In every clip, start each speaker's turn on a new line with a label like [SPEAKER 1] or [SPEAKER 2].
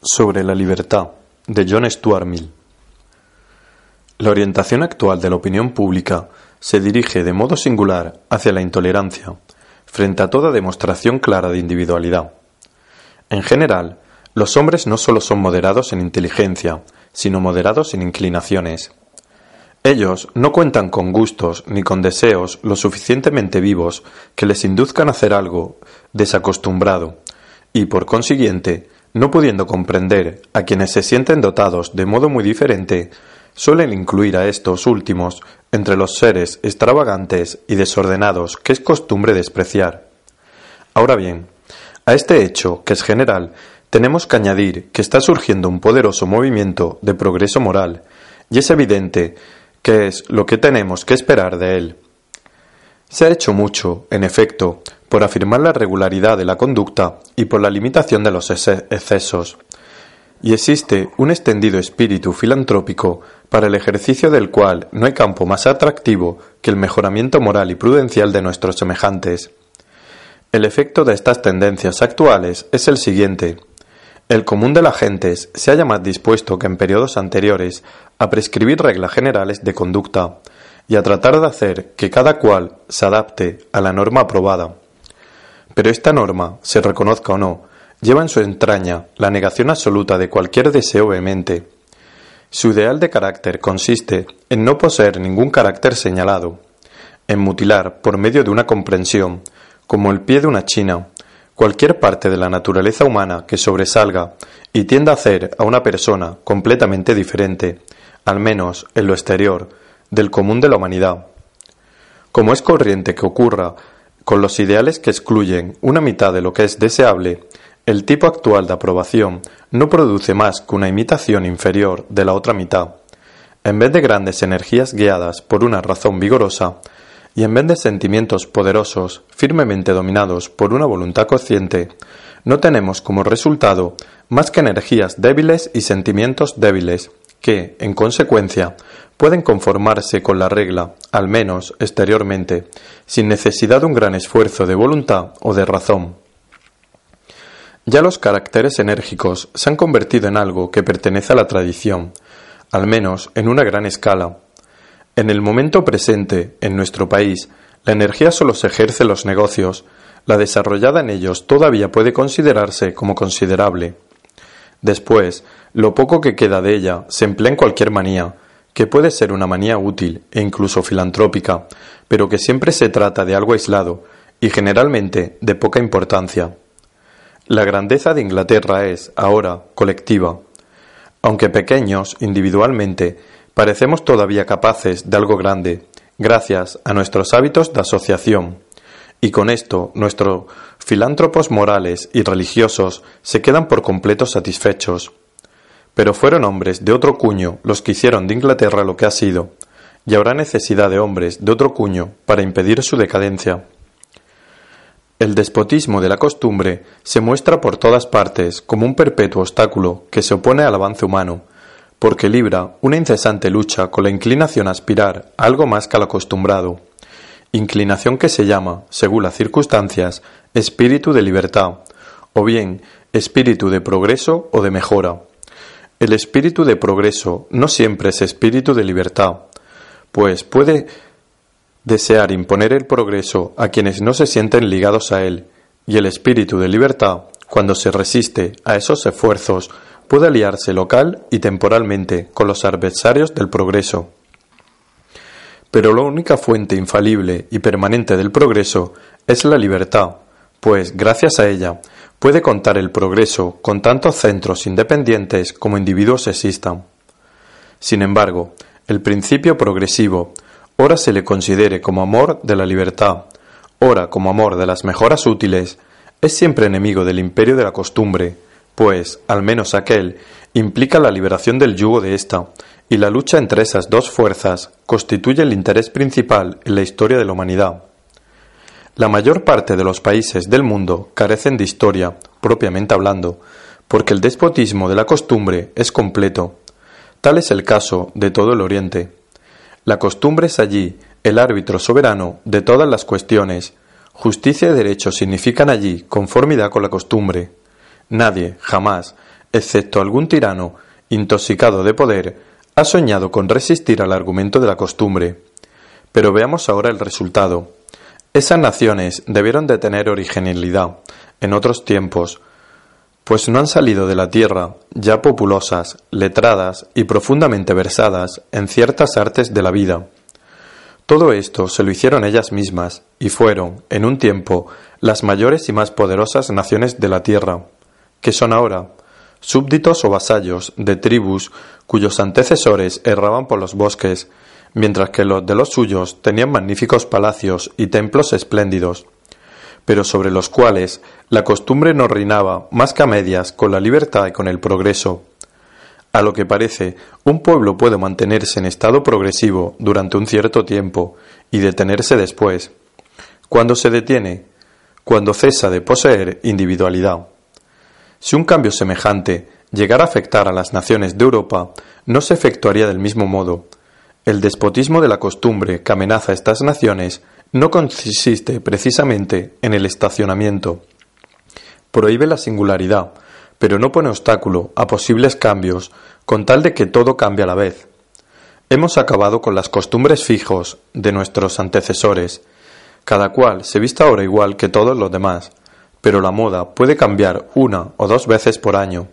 [SPEAKER 1] Sobre la libertad, de John Stuart Mill. La orientación actual de la opinión pública se dirige de modo singular hacia la intolerancia, frente a toda demostración clara de individualidad. En general, los hombres no solo son moderados en inteligencia, sino moderados en inclinaciones. Ellos no cuentan con gustos ni con deseos lo suficientemente vivos que les induzcan a hacer algo desacostumbrado, y por consiguiente, no pudiendo comprender a quienes se sienten dotados de modo muy diferente, suelen incluir a estos últimos entre los seres extravagantes y desordenados que es costumbre despreciar. Ahora bien, a este hecho, que es general, tenemos que añadir que está surgiendo un poderoso movimiento de progreso moral, y es evidente que es lo que tenemos que esperar de él. Se ha hecho mucho, en efecto, por afirmar la regularidad de la conducta y por la limitación de los excesos. Y existe un extendido espíritu filantrópico para el ejercicio del cual no hay campo más atractivo que el mejoramiento moral y prudencial de nuestros semejantes. El efecto de estas tendencias actuales es el siguiente. El común de las gentes se halla más dispuesto que en periodos anteriores a prescribir reglas generales de conducta y a tratar de hacer que cada cual se adapte a la norma aprobada. Pero esta norma, se reconozca o no, lleva en su entraña la negación absoluta de cualquier deseo vehemente. Su ideal de carácter consiste en no poseer ningún carácter señalado, en mutilar por medio de una comprensión, como el pie de una china, cualquier parte de la naturaleza humana que sobresalga y tienda a hacer a una persona completamente diferente, al menos en lo exterior, del común de la humanidad. Como es corriente que ocurra con los ideales que excluyen una mitad de lo que es deseable, el tipo actual de aprobación no produce más que una imitación inferior de la otra mitad. En vez de grandes energías guiadas por una razón vigorosa, y en vez de sentimientos poderosos, firmemente dominados por una voluntad consciente, no tenemos como resultado más que energías débiles y sentimientos débiles, que, en consecuencia, pueden conformarse con la regla, al menos exteriormente, sin necesidad de un gran esfuerzo de voluntad o de razón. Ya los caracteres enérgicos se han convertido en algo que pertenece a la tradición, al menos en una gran escala. En el momento presente, en nuestro país, la energía solo se ejerce en los negocios, la desarrollada en ellos todavía puede considerarse como considerable. Después, lo poco que queda de ella se emplea en cualquier manía, que puede ser una manía útil e incluso filantrópica, pero que siempre se trata de algo aislado y generalmente de poca importancia. La grandeza de Inglaterra es, ahora, colectiva. Aunque pequeños individualmente, parecemos todavía capaces de algo grande, gracias a nuestros hábitos de asociación. Y con esto nuestros filántropos morales y religiosos se quedan por completo satisfechos. Pero fueron hombres de otro cuño los que hicieron de Inglaterra lo que ha sido, y habrá necesidad de hombres de otro cuño para impedir su decadencia. El despotismo de la costumbre se muestra por todas partes como un perpetuo obstáculo que se opone al avance humano, porque libra una incesante lucha con la inclinación a aspirar algo más que al acostumbrado, inclinación que se llama, según las circunstancias, espíritu de libertad, o bien espíritu de progreso o de mejora. El espíritu de progreso no siempre es espíritu de libertad, pues puede desear imponer el progreso a quienes no se sienten ligados a él, y el espíritu de libertad, cuando se resiste a esos esfuerzos, puede aliarse local y temporalmente con los adversarios del progreso. Pero la única fuente infalible y permanente del progreso es la libertad, pues gracias a ella puede contar el progreso con tantos centros independientes como individuos existan. Sin embargo, el principio progresivo, ora se le considere como amor de la libertad, ora como amor de las mejoras útiles, es siempre enemigo del imperio de la costumbre, pues, al menos aquel, implica la liberación del yugo de ésta, y la lucha entre esas dos fuerzas constituye el interés principal en la historia de la humanidad. La mayor parte de los países del mundo carecen de historia, propiamente hablando, porque el despotismo de la costumbre es completo. Tal es el caso de todo el Oriente. La costumbre es allí el árbitro soberano de todas las cuestiones. Justicia y derecho significan allí conformidad con la costumbre. Nadie, jamás, excepto algún tirano intoxicado de poder, ha soñado con resistir al argumento de la costumbre. Pero veamos ahora el resultado. Esas naciones debieron de tener originalidad en otros tiempos, pues no han salido de la tierra ya populosas, letradas y profundamente versadas en ciertas artes de la vida. Todo esto se lo hicieron ellas mismas y fueron, en un tiempo, las mayores y más poderosas naciones de la tierra, que son ahora súbditos o vasallos de tribus cuyos antecesores erraban por los bosques, mientras que los de los suyos tenían magníficos palacios y templos espléndidos, pero sobre los cuales la costumbre no reinaba más que a medias con la libertad y con el progreso. A lo que parece, un pueblo puede mantenerse en estado progresivo durante un cierto tiempo y detenerse después. ¿Cuándo se detiene? Cuando cesa de poseer individualidad. Si un cambio semejante llegara a afectar a las naciones de Europa, no se efectuaría del mismo modo. El despotismo de la costumbre que amenaza a estas naciones no consiste precisamente en el estacionamiento. Prohíbe la singularidad, pero no pone obstáculo a posibles cambios con tal de que todo cambie a la vez. Hemos acabado con las costumbres fijos de nuestros antecesores. Cada cual se vista ahora igual que todos los demás, pero la moda puede cambiar una o dos veces por año.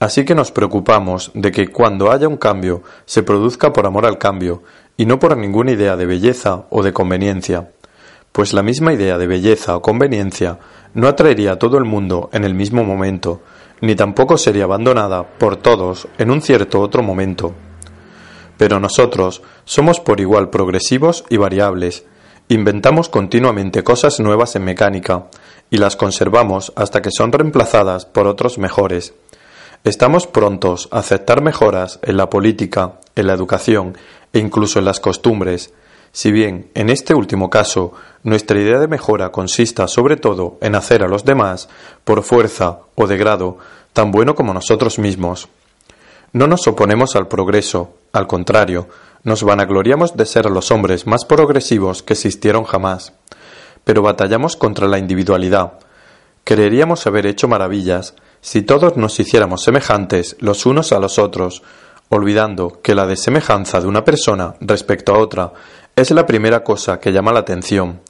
[SPEAKER 1] Así que nos preocupamos de que cuando haya un cambio se produzca por amor al cambio y no por ninguna idea de belleza o de conveniencia, pues la misma idea de belleza o conveniencia no atraería a todo el mundo en el mismo momento, ni tampoco sería abandonada por todos en un cierto otro momento. Pero nosotros somos por igual progresivos y variables, inventamos continuamente cosas nuevas en mecánica, y las conservamos hasta que son reemplazadas por otros mejores. Estamos prontos a aceptar mejoras en la política, en la educación e incluso en las costumbres, si bien en este último caso nuestra idea de mejora consista sobre todo en hacer a los demás, por fuerza o de grado, tan bueno como nosotros mismos. No nos oponemos al progreso, al contrario, nos vanagloriamos de ser los hombres más progresivos que existieron jamás pero batallamos contra la individualidad. Creeríamos haber hecho maravillas si todos nos hiciéramos semejantes los unos a los otros, olvidando que la desemejanza de una persona respecto a otra es la primera cosa que llama la atención,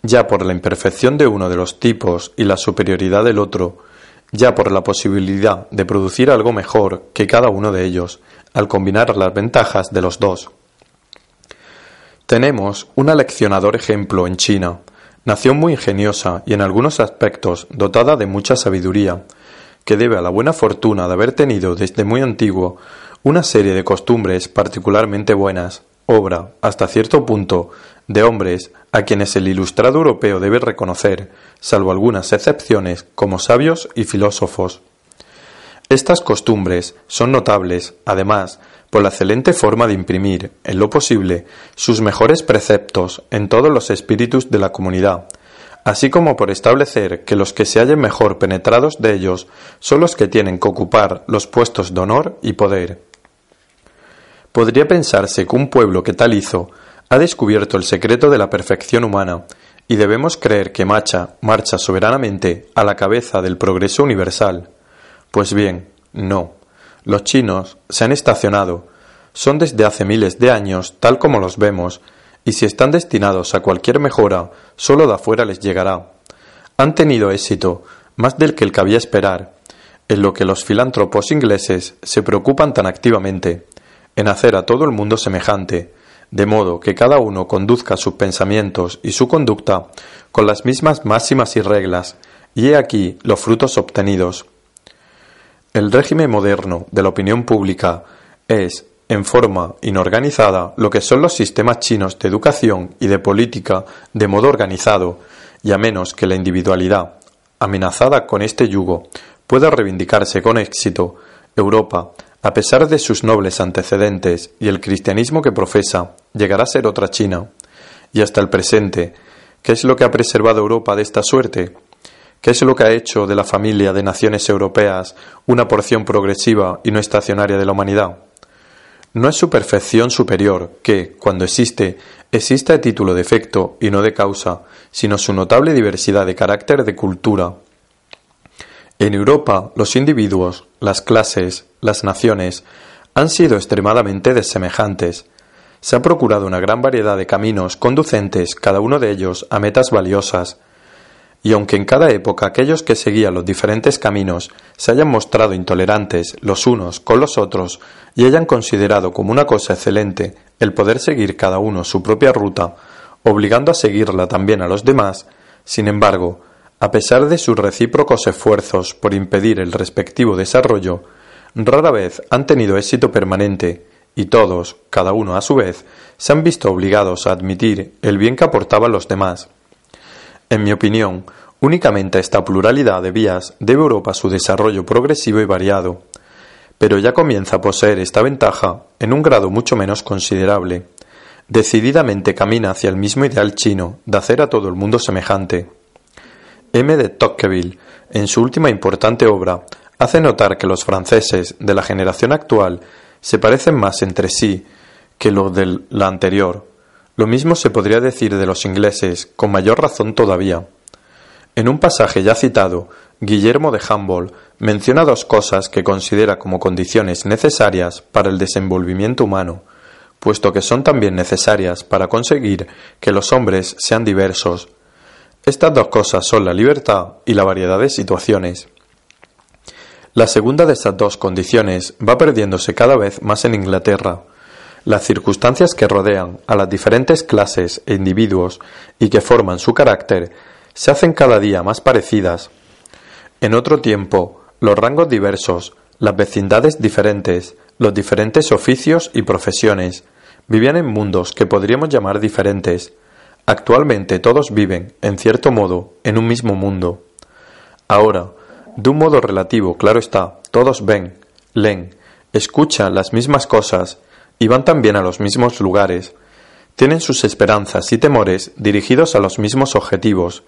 [SPEAKER 1] ya por la imperfección de uno de los tipos y la superioridad del otro, ya por la posibilidad de producir algo mejor que cada uno de ellos, al combinar las ventajas de los dos. Tenemos un aleccionador ejemplo en China, Nación muy ingeniosa y en algunos aspectos dotada de mucha sabiduría, que debe a la buena fortuna de haber tenido desde muy antiguo una serie de costumbres particularmente buenas, obra, hasta cierto punto, de hombres a quienes el ilustrado europeo debe reconocer, salvo algunas excepciones, como sabios y filósofos. Estas costumbres son notables, además, por la excelente forma de imprimir, en lo posible, sus mejores preceptos en todos los espíritus de la comunidad, así como por establecer que los que se hallen mejor penetrados de ellos son los que tienen que ocupar los puestos de honor y poder. Podría pensarse que un pueblo que tal hizo ha descubierto el secreto de la perfección humana, y debemos creer que marcha, marcha soberanamente a la cabeza del progreso universal. Pues bien, no. Los chinos se han estacionado, son desde hace miles de años tal como los vemos, y si están destinados a cualquier mejora, sólo de afuera les llegará. Han tenido éxito, más del que el cabía esperar, en lo que los filántropos ingleses se preocupan tan activamente, en hacer a todo el mundo semejante, de modo que cada uno conduzca sus pensamientos y su conducta con las mismas máximas y reglas, y he aquí los frutos obtenidos. El régimen moderno de la opinión pública es, en forma inorganizada, lo que son los sistemas chinos de educación y de política de modo organizado, y a menos que la individualidad, amenazada con este yugo, pueda reivindicarse con éxito, Europa, a pesar de sus nobles antecedentes y el cristianismo que profesa, llegará a ser otra China. Y hasta el presente, ¿qué es lo que ha preservado Europa de esta suerte? ¿Qué es lo que ha hecho de la familia de naciones europeas una porción progresiva y no estacionaria de la humanidad? No es su perfección superior, que, cuando existe, existe a título de efecto y no de causa, sino su notable diversidad de carácter de cultura. En Europa, los individuos, las clases, las naciones, han sido extremadamente desemejantes. Se ha procurado una gran variedad de caminos conducentes, cada uno de ellos, a metas valiosas, y aunque en cada época aquellos que seguían los diferentes caminos se hayan mostrado intolerantes los unos con los otros y hayan considerado como una cosa excelente el poder seguir cada uno su propia ruta, obligando a seguirla también a los demás, sin embargo, a pesar de sus recíprocos esfuerzos por impedir el respectivo desarrollo, rara vez han tenido éxito permanente, y todos, cada uno a su vez, se han visto obligados a admitir el bien que aportaban los demás. En mi opinión, únicamente esta pluralidad de vías debe Europa su desarrollo progresivo y variado, pero ya comienza a poseer esta ventaja en un grado mucho menos considerable. Decididamente camina hacia el mismo ideal chino de hacer a todo el mundo semejante. M. de Tocqueville, en su última importante obra, hace notar que los franceses de la generación actual se parecen más entre sí que los de la anterior. Lo mismo se podría decir de los ingleses, con mayor razón todavía. En un pasaje ya citado, Guillermo de Humboldt menciona dos cosas que considera como condiciones necesarias para el desenvolvimiento humano, puesto que son también necesarias para conseguir que los hombres sean diversos. Estas dos cosas son la libertad y la variedad de situaciones. La segunda de estas dos condiciones va perdiéndose cada vez más en Inglaterra. Las circunstancias que rodean a las diferentes clases e individuos y que forman su carácter se hacen cada día más parecidas. En otro tiempo, los rangos diversos, las vecindades diferentes, los diferentes oficios y profesiones, vivían en mundos que podríamos llamar diferentes. Actualmente todos viven, en cierto modo, en un mismo mundo. Ahora, de un modo relativo, claro está, todos ven, leen, escuchan las mismas cosas y van también a los mismos lugares. Tienen sus esperanzas y temores dirigidos a los mismos objetivos,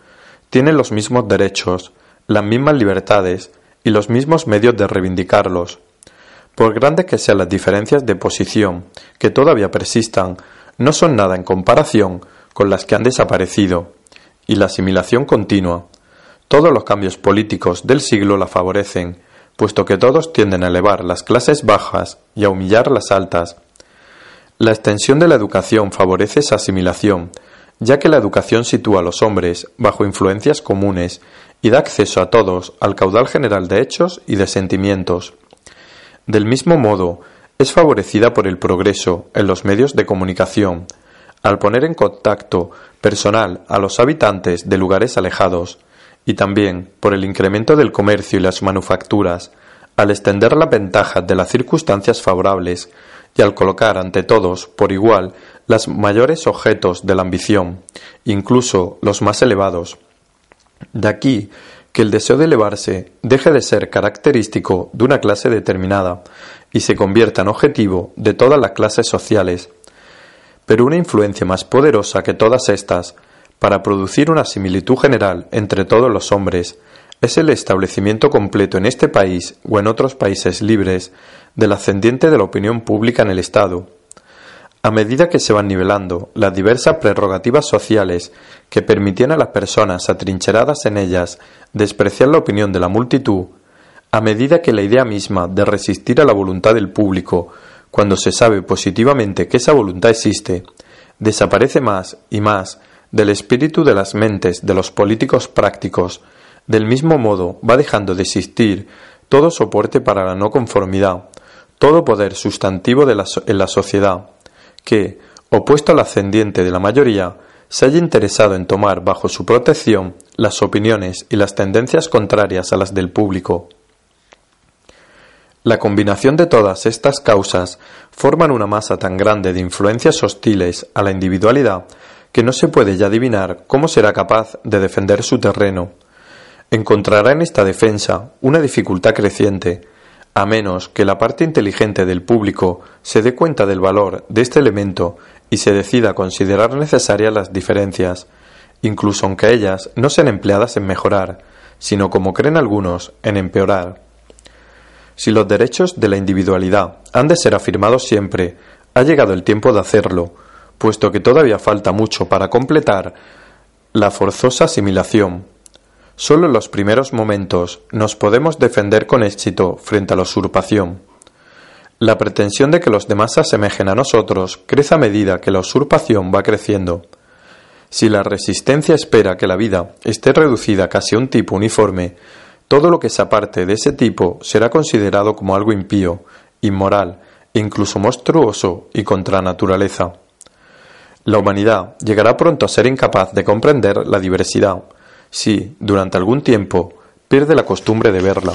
[SPEAKER 1] tienen los mismos derechos, las mismas libertades y los mismos medios de reivindicarlos. Por grandes que sean las diferencias de posición que todavía persistan, no son nada en comparación con las que han desaparecido, y la asimilación continua. Todos los cambios políticos del siglo la favorecen, puesto que todos tienden a elevar las clases bajas y a humillar las altas. La extensión de la educación favorece esa asimilación, ya que la educación sitúa a los hombres bajo influencias comunes y da acceso a todos al caudal general de hechos y de sentimientos. Del mismo modo, es favorecida por el progreso en los medios de comunicación, al poner en contacto personal a los habitantes de lugares alejados, y también por el incremento del comercio y las manufacturas, al extender las ventajas de las circunstancias favorables y al colocar ante todos por igual los mayores objetos de la ambición, incluso los más elevados. De aquí que el deseo de elevarse deje de ser característico de una clase determinada y se convierta en objetivo de todas las clases sociales. Pero una influencia más poderosa que todas estas, para producir una similitud general entre todos los hombres, es el establecimiento completo en este país o en otros países libres del ascendiente de la opinión pública en el Estado, a medida que se van nivelando las diversas prerrogativas sociales que permitían a las personas atrincheradas en ellas despreciar la opinión de la multitud, a medida que la idea misma de resistir a la voluntad del público, cuando se sabe positivamente que esa voluntad existe, desaparece más y más del espíritu de las mentes de los políticos prácticos, del mismo modo va dejando de existir todo soporte para la no conformidad, todo poder sustantivo en la sociedad, que, opuesto al ascendiente de la mayoría, se haya interesado en tomar bajo su protección las opiniones y las tendencias contrarias a las del público. La combinación de todas estas causas forman una masa tan grande de influencias hostiles a la individualidad que no se puede ya adivinar cómo será capaz de defender su terreno. Encontrará en esta defensa una dificultad creciente, a menos que la parte inteligente del público se dé cuenta del valor de este elemento y se decida a considerar necesarias las diferencias, incluso aunque ellas no sean empleadas en mejorar, sino como creen algunos, en empeorar. Si los derechos de la individualidad han de ser afirmados siempre, ha llegado el tiempo de hacerlo, puesto que todavía falta mucho para completar la forzosa asimilación. Solo en los primeros momentos nos podemos defender con éxito frente a la usurpación. La pretensión de que los demás se asemejen a nosotros crece a medida que la usurpación va creciendo. Si la resistencia espera que la vida esté reducida casi a un tipo uniforme, todo lo que se aparte de ese tipo será considerado como algo impío, inmoral e incluso monstruoso y contra naturaleza. La humanidad llegará pronto a ser incapaz de comprender la diversidad, si, durante algún tiempo, pierde la costumbre de verla.